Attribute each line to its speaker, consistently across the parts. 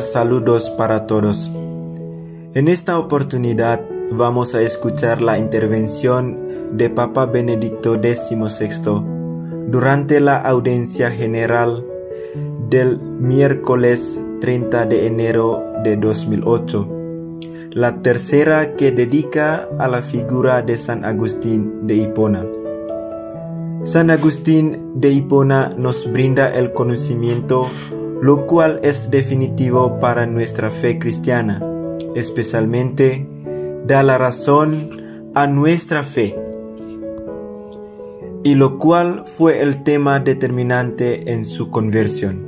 Speaker 1: saludos para todos. En esta oportunidad vamos a escuchar la intervención de Papa Benedicto XVI durante la audiencia general del miércoles 30 de enero de 2008, la tercera que dedica a la figura de San Agustín de Hipona. San Agustín de Hipona nos brinda el conocimiento, lo cual es definitivo para nuestra fe cristiana, especialmente da la razón a nuestra fe, y lo cual fue el tema determinante en su conversión.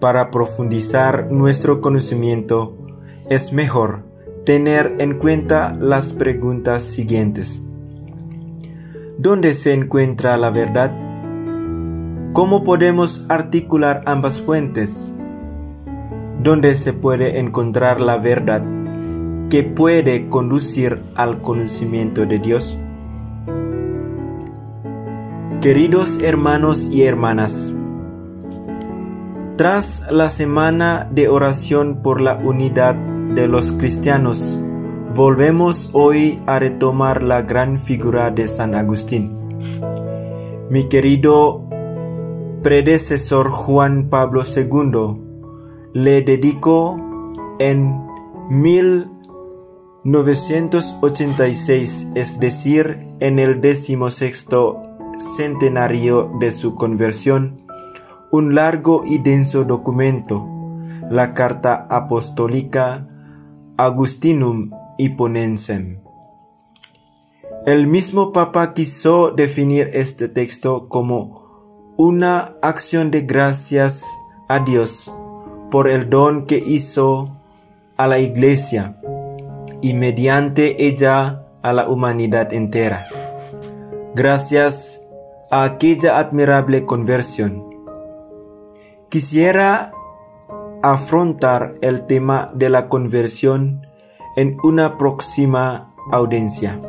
Speaker 1: Para profundizar nuestro conocimiento, es mejor tener en cuenta las preguntas siguientes. ¿Dónde se encuentra la verdad? ¿Cómo podemos articular ambas fuentes? ¿Dónde se puede encontrar la verdad que puede conducir al conocimiento de Dios? Queridos hermanos y hermanas, tras la semana de oración por la unidad de los cristianos, volvemos hoy a retomar la gran figura de San Agustín. Mi querido predecesor Juan Pablo II le dedicó en 1986, es decir, en el decimosexto centenario de su conversión, un largo y denso documento, la Carta Apostólica Agustinum Hipponensem. El mismo Papa quiso definir este texto como una acción de gracias a Dios por el don que hizo a la Iglesia y mediante ella a la humanidad entera. Gracias a aquella admirable conversión. Quisiera afrontar el tema de la conversión en una próxima audiencia.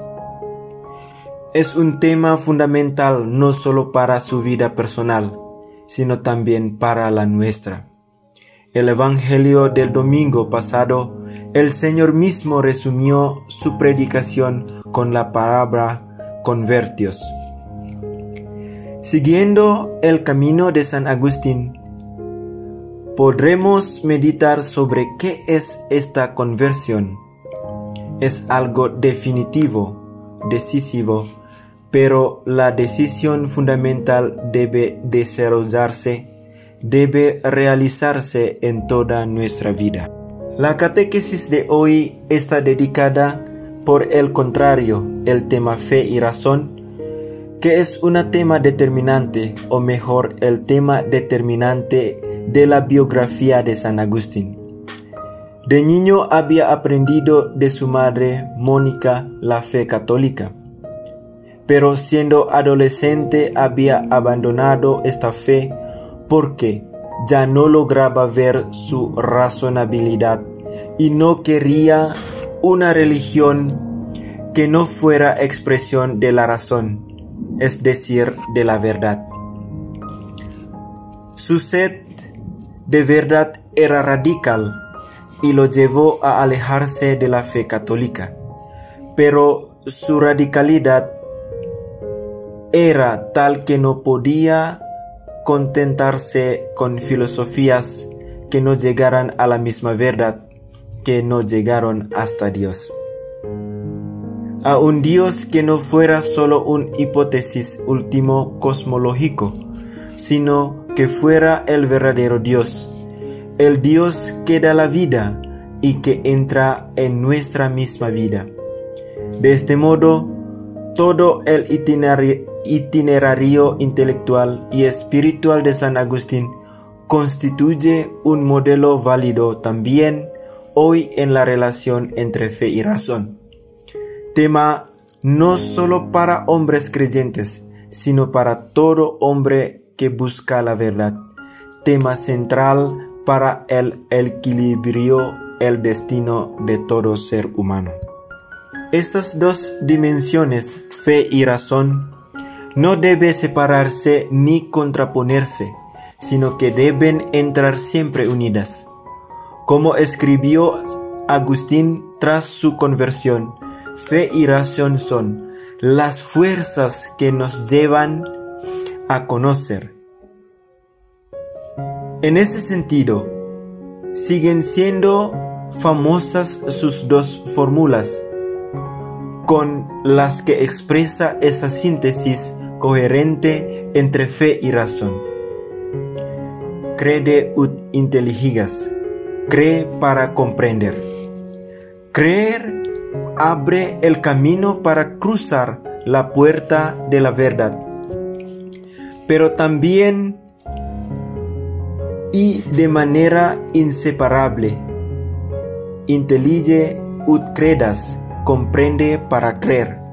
Speaker 1: Es un tema fundamental no solo para su vida personal, sino también para la nuestra. El Evangelio del domingo pasado, el Señor mismo resumió su predicación con la palabra convertios. Siguiendo el camino de San Agustín, podremos meditar sobre qué es esta conversión. Es algo definitivo, decisivo, pero la decisión fundamental debe desarrollarse, debe realizarse en toda nuestra vida. La catequesis de hoy está dedicada, por el contrario, el tema fe y razón, que es un tema determinante, o mejor, el tema determinante de la biografía de San Agustín. De niño había aprendido de su madre, Mónica, la fe católica, pero siendo adolescente había abandonado esta fe porque ya no lograba ver su razonabilidad y no quería una religión que no fuera expresión de la razón es decir, de la verdad. Su sed de verdad era radical y lo llevó a alejarse de la fe católica, pero su radicalidad era tal que no podía contentarse con filosofías que no llegaran a la misma verdad, que no llegaron hasta Dios a un Dios que no fuera solo un hipótesis último cosmológico, sino que fuera el verdadero Dios, el Dios que da la vida y que entra en nuestra misma vida. De este modo, todo el itinerario, intelectual y espiritual de San Agustín constituye un modelo válido también hoy en la relación entre fe y razón tema no solo para hombres creyentes, sino para todo hombre que busca la verdad. Tema central para el equilibrio, el destino de todo ser humano. Estas dos dimensiones, fe y razón, no deben separarse ni contraponerse, sino que deben entrar siempre unidas. Como escribió Agustín tras su conversión, fe y razón son las fuerzas que nos llevan a conocer. En ese sentido, siguen siendo famosas sus dos fórmulas, con las que expresa esa síntesis coherente entre fe y razón. Crede ut intelligigas, cree para comprender. Creer abre el camino para cruzar la puerta de la verdad, pero también y de manera inseparable. Intellige ut credas, comprende para creer.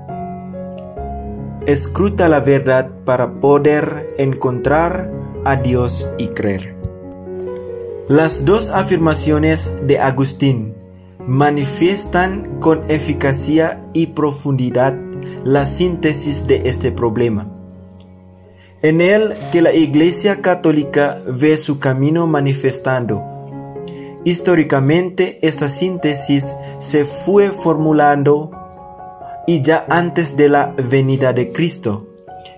Speaker 1: Escruta la verdad para poder encontrar a Dios y creer. Las dos afirmaciones de Agustín manifiestan con eficacia y profundidad la síntesis de este problema. En él que la Iglesia Católica ve su camino manifestando. Históricamente esta síntesis se fue formulando y ya antes de la venida de Cristo,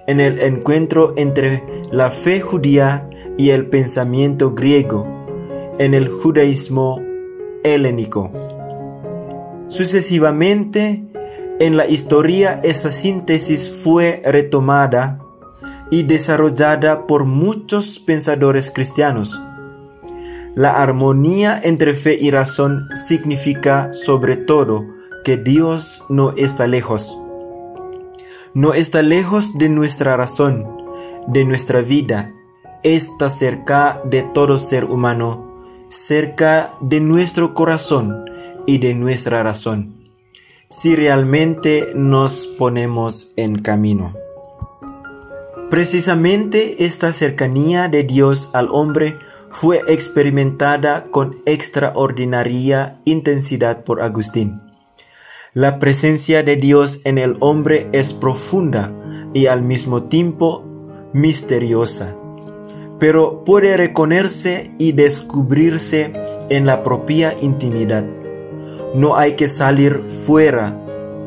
Speaker 1: en el encuentro entre la fe judía y el pensamiento griego, en el judaísmo helénico. Sucesivamente, en la historia esa síntesis fue retomada y desarrollada por muchos pensadores cristianos. La armonía entre fe y razón significa sobre todo que Dios no está lejos. No está lejos de nuestra razón, de nuestra vida, está cerca de todo ser humano, cerca de nuestro corazón y de nuestra razón, si realmente nos ponemos en camino. Precisamente esta cercanía de Dios al hombre fue experimentada con extraordinaria intensidad por Agustín. La presencia de Dios en el hombre es profunda y al mismo tiempo misteriosa, pero puede reconocerse y descubrirse en la propia intimidad. No hay que salir fuera,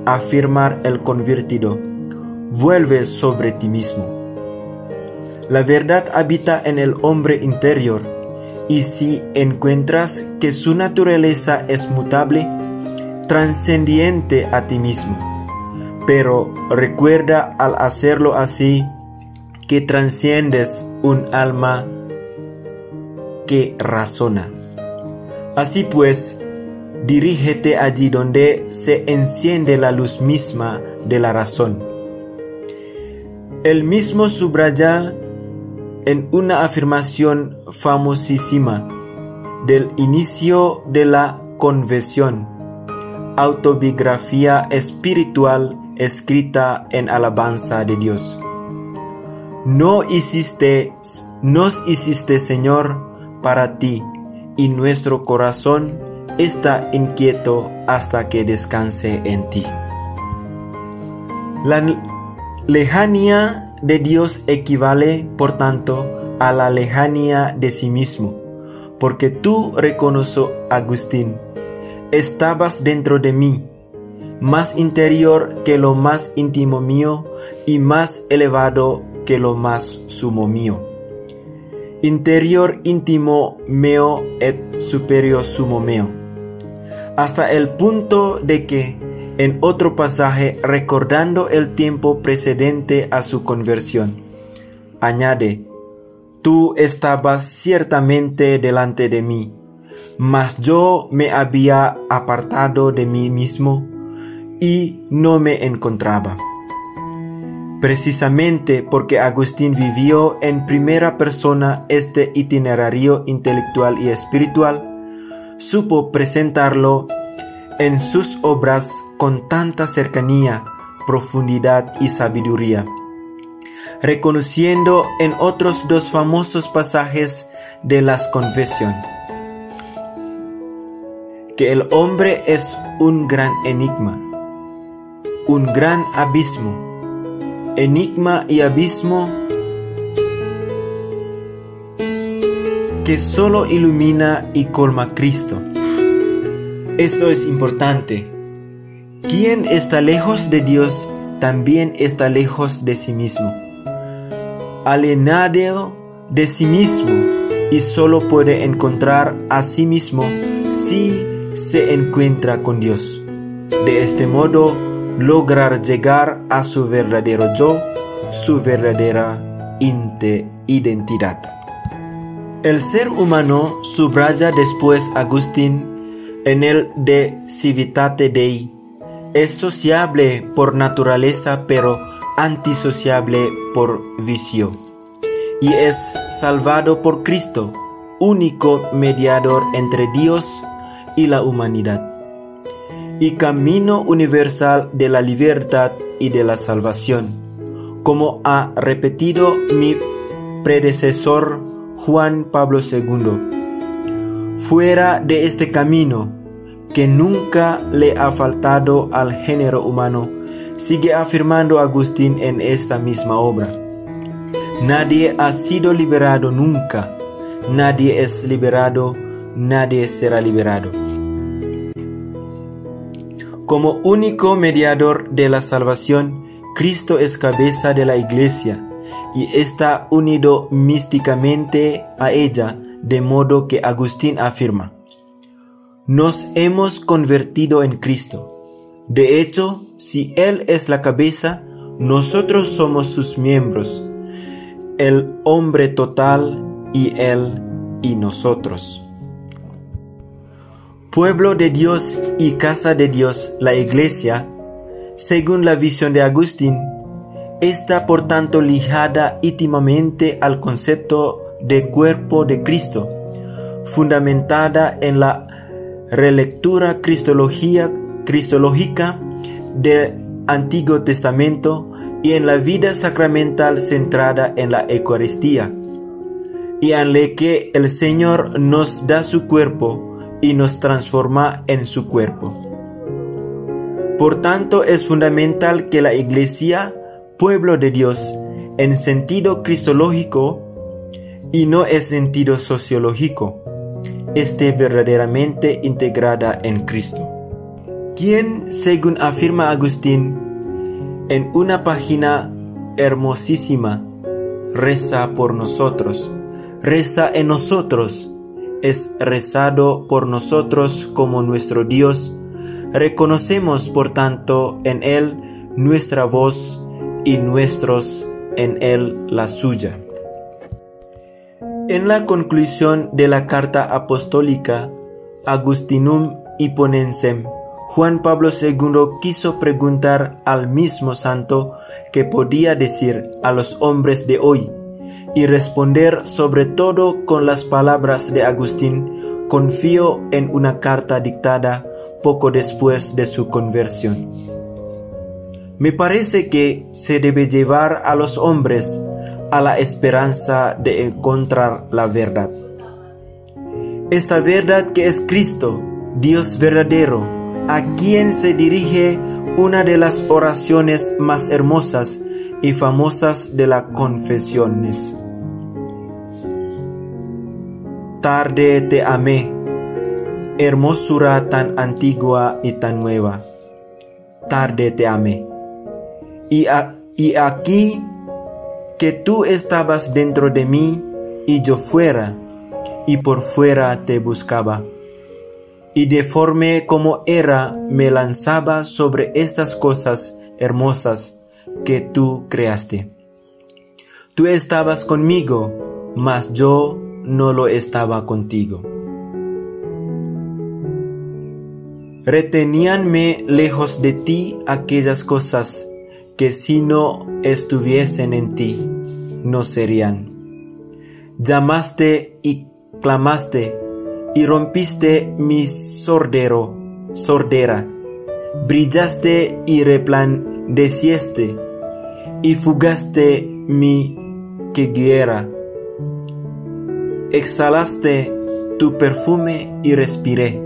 Speaker 1: afirmar el convertido. Vuelve sobre ti mismo. La verdad habita en el hombre interior, y si encuentras que su naturaleza es mutable, trascendiente a ti mismo. Pero recuerda al hacerlo así que trasciendes un alma que razona. Así pues, dirígete allí donde se enciende la luz misma de la razón. El mismo subraya en una afirmación famosísima del inicio de la conversión, autobiografía espiritual escrita en alabanza de Dios. No hiciste, nos hiciste Señor para ti, y nuestro corazón está inquieto hasta que descanse en ti. La lejanía de Dios equivale, por tanto, a la lejanía de sí mismo, porque tú, reconoció Agustín, estabas dentro de mí, más interior que lo más íntimo mío y más elevado que lo más sumo mío. Interior íntimo meo et superior sumo meo. Hasta el punto de que en otro pasaje recordando el tiempo precedente a su conversión. Añade, Tú estabas ciertamente delante de mí, mas yo me había apartado de mí mismo y no me encontraba. Precisamente porque Agustín vivió en primera persona este itinerario intelectual y espiritual, supo presentarlo en sus obras con tanta cercanía, profundidad y sabiduría, reconociendo en otros dos famosos pasajes de las confesión que el hombre es un gran enigma, un gran abismo, enigma y abismo que solo ilumina y colma Cristo. Esto es importante. Quien está lejos de Dios también está lejos de sí mismo. Alienado de sí mismo y solo puede encontrar a sí mismo si se encuentra con Dios. De este modo, lograr llegar a su verdadero yo, su verdadera identidad. El ser humano subraya después Agustín en el De Civitate Dei. Es sociable por naturaleza pero antisociable por vicio. Y es salvado por Cristo, único mediador entre Dios y la humanidad y camino universal de la libertad y de la salvación, como ha repetido mi predecesor Juan Pablo II. Fuera de este camino, que nunca le ha faltado al género humano, sigue afirmando Agustín en esta misma obra. Nadie ha sido liberado nunca, nadie es liberado, nadie será liberado. Como único mediador de la salvación, Cristo es cabeza de la iglesia y está unido místicamente a ella, de modo que Agustín afirma, nos hemos convertido en Cristo. De hecho, si Él es la cabeza, nosotros somos sus miembros, el hombre total y Él y nosotros. Pueblo de Dios y casa de Dios, la iglesia, según la visión de Agustín, está por tanto ligada íntimamente al concepto de cuerpo de Cristo, fundamentada en la relectura cristológica del Antiguo Testamento y en la vida sacramental centrada en la Eucaristía, y en la que el Señor nos da su cuerpo y nos transforma en su cuerpo. Por tanto, es fundamental que la Iglesia, pueblo de Dios, en sentido cristológico y no en sentido sociológico, esté verdaderamente integrada en Cristo. Quien, según afirma Agustín, en una página hermosísima, reza por nosotros, reza en nosotros, es rezado por nosotros como nuestro Dios, reconocemos por tanto en Él nuestra voz y nuestros en Él la suya. En la conclusión de la carta apostólica Agustinum Hipponensem, Juan Pablo II quiso preguntar al mismo santo que podía decir a los hombres de hoy, y responder sobre todo con las palabras de Agustín, confío en una carta dictada poco después de su conversión. Me parece que se debe llevar a los hombres a la esperanza de encontrar la verdad. Esta verdad que es Cristo, Dios verdadero, a quien se dirige una de las oraciones más hermosas y famosas de las confesiones. Tarde te amé, hermosura tan antigua y tan nueva. Tarde te amé. Y, y aquí que tú estabas dentro de mí y yo fuera, y por fuera te buscaba. Y deforme como era, me lanzaba sobre estas cosas hermosas que tú creaste. Tú estabas conmigo, mas yo no lo estaba contigo. Reteníanme lejos de ti aquellas cosas que si no estuviesen en ti, no serían. Llamaste y clamaste y rompiste mi sordero, sordera. Brillaste y replandecieste y fugaste mi queguera exhalaste tu perfume y respiré.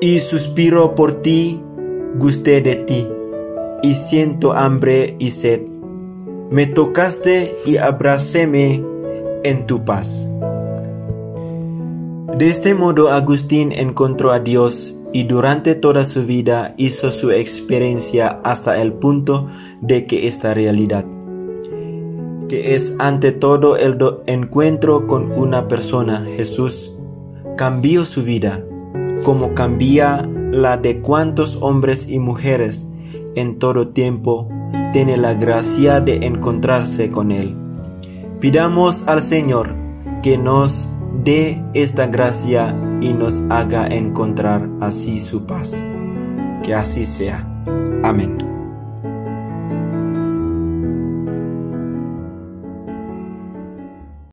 Speaker 1: Y suspiro por ti, gusté de ti, y siento hambre y sed. Me tocaste y abracéme, en tu paz. De este modo Agustín encontró a Dios y durante toda su vida hizo su experiencia hasta el punto de que esta realidad, que es ante todo el encuentro con una persona, Jesús, cambió su vida, como cambia la de cuantos hombres y mujeres en todo tiempo tiene la gracia de encontrarse con Él. Pidamos al Señor que nos dé esta gracia y nos haga encontrar así su paz. Que así sea. Amén.